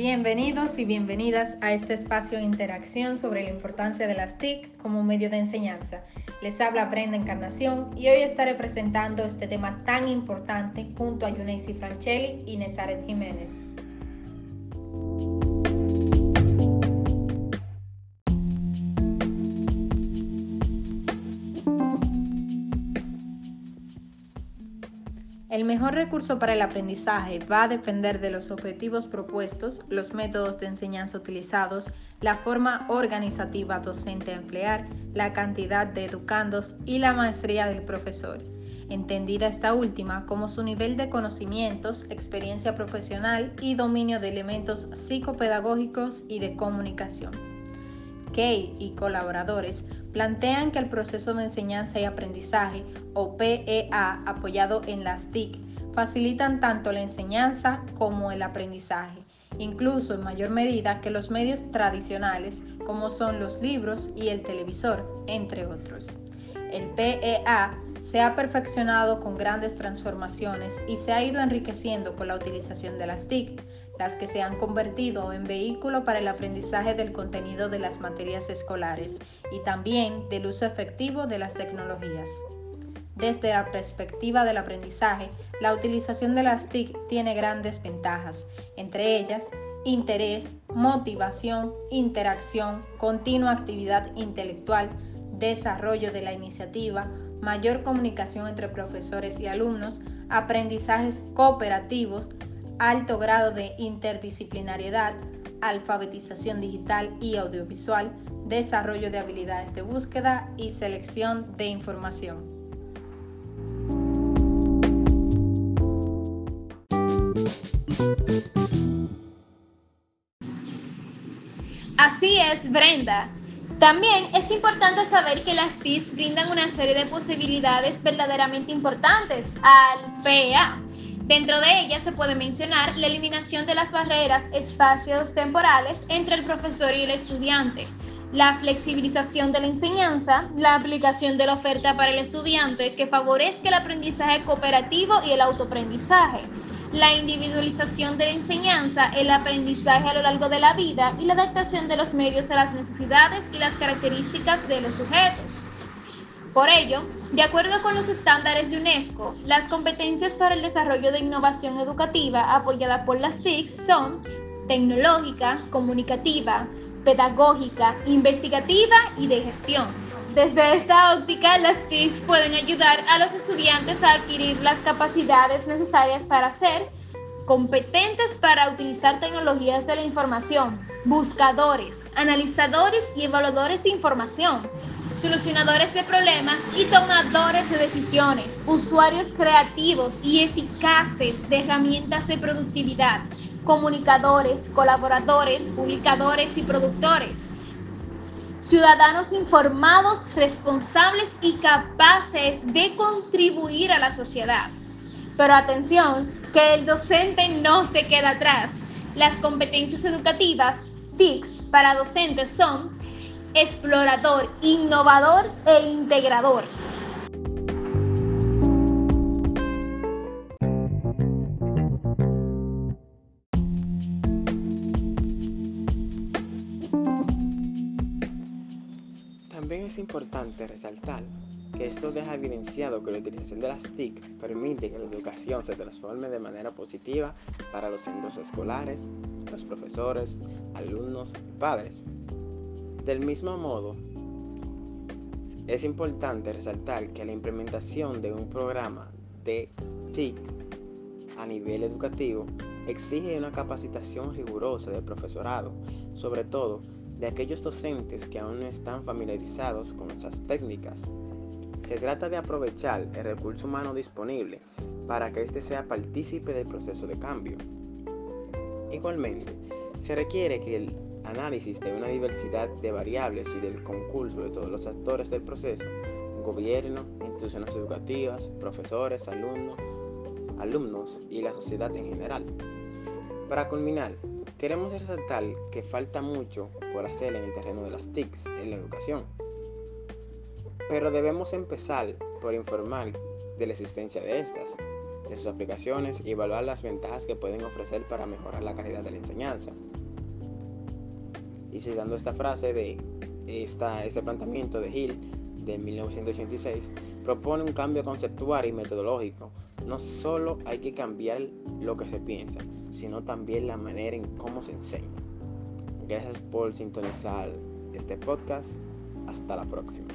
Bienvenidos y bienvenidas a este espacio de interacción sobre la importancia de las TIC como medio de enseñanza. Les habla Brenda Encarnación y hoy estaré presentando este tema tan importante junto a Yuneisi Franchelli y Nezaret Jiménez. El mejor recurso para el aprendizaje va a depender de los objetivos propuestos, los métodos de enseñanza utilizados, la forma organizativa docente a emplear, la cantidad de educandos y la maestría del profesor, entendida esta última como su nivel de conocimientos, experiencia profesional y dominio de elementos psicopedagógicos y de comunicación. Kay y colaboradores plantean que el proceso de enseñanza y aprendizaje, o PEA, apoyado en las TIC, facilitan tanto la enseñanza como el aprendizaje, incluso en mayor medida que los medios tradicionales, como son los libros y el televisor, entre otros. El PEA se ha perfeccionado con grandes transformaciones y se ha ido enriqueciendo con la utilización de las TIC, las que se han convertido en vehículo para el aprendizaje del contenido de las materias escolares y también del uso efectivo de las tecnologías. Desde la perspectiva del aprendizaje, la utilización de las TIC tiene grandes ventajas, entre ellas interés, motivación, interacción, continua actividad intelectual, desarrollo de la iniciativa, mayor comunicación entre profesores y alumnos, aprendizajes cooperativos, alto grado de interdisciplinariedad, alfabetización digital y audiovisual, desarrollo de habilidades de búsqueda y selección de información. Así es, Brenda. También es importante saber que las TIS brindan una serie de posibilidades verdaderamente importantes al PEA Dentro de ella se puede mencionar la eliminación de las barreras espacios temporales entre el profesor y el estudiante, la flexibilización de la enseñanza, la aplicación de la oferta para el estudiante que favorezca el aprendizaje cooperativo y el autoaprendizaje, la individualización de la enseñanza, el aprendizaje a lo largo de la vida y la adaptación de los medios a las necesidades y las características de los sujetos. Por ello, de acuerdo con los estándares de UNESCO, las competencias para el desarrollo de innovación educativa apoyada por las TIC son tecnológica, comunicativa, pedagógica, investigativa y de gestión. Desde esta óptica, las TIC pueden ayudar a los estudiantes a adquirir las capacidades necesarias para ser competentes para utilizar tecnologías de la información, buscadores, analizadores y evaluadores de información, solucionadores de problemas y tomadores de decisiones, usuarios creativos y eficaces de herramientas de productividad, comunicadores, colaboradores, publicadores y productores. Ciudadanos informados, responsables y capaces de contribuir a la sociedad. Pero atención, que el docente no se queda atrás. Las competencias educativas, TICS, para docentes son explorador, innovador e integrador. También es importante resaltar que esto deja evidenciado que la utilización de las TIC permite que la educación se transforme de manera positiva para los centros escolares, los profesores, alumnos y padres. Del mismo modo, es importante resaltar que la implementación de un programa de TIC a nivel educativo exige una capacitación rigurosa del profesorado, sobre todo de aquellos docentes que aún no están familiarizados con esas técnicas. Se trata de aprovechar el recurso humano disponible para que éste sea partícipe del proceso de cambio. Igualmente, se requiere que el análisis de una diversidad de variables y del concurso de todos los actores del proceso, gobierno, instituciones educativas, profesores, alumnos, alumnos y la sociedad en general. Para culminar, queremos resaltar que falta mucho por hacer en el terreno de las TICs en la educación. Pero debemos empezar por informar de la existencia de estas, de sus aplicaciones y evaluar las ventajas que pueden ofrecer para mejorar la calidad de la enseñanza. Y citando esta frase de esta, ese planteamiento de Hill de 1986, propone un cambio conceptual y metodológico. No solo hay que cambiar lo que se piensa, sino también la manera en cómo se enseña. Gracias por sintonizar este podcast. Hasta la próxima.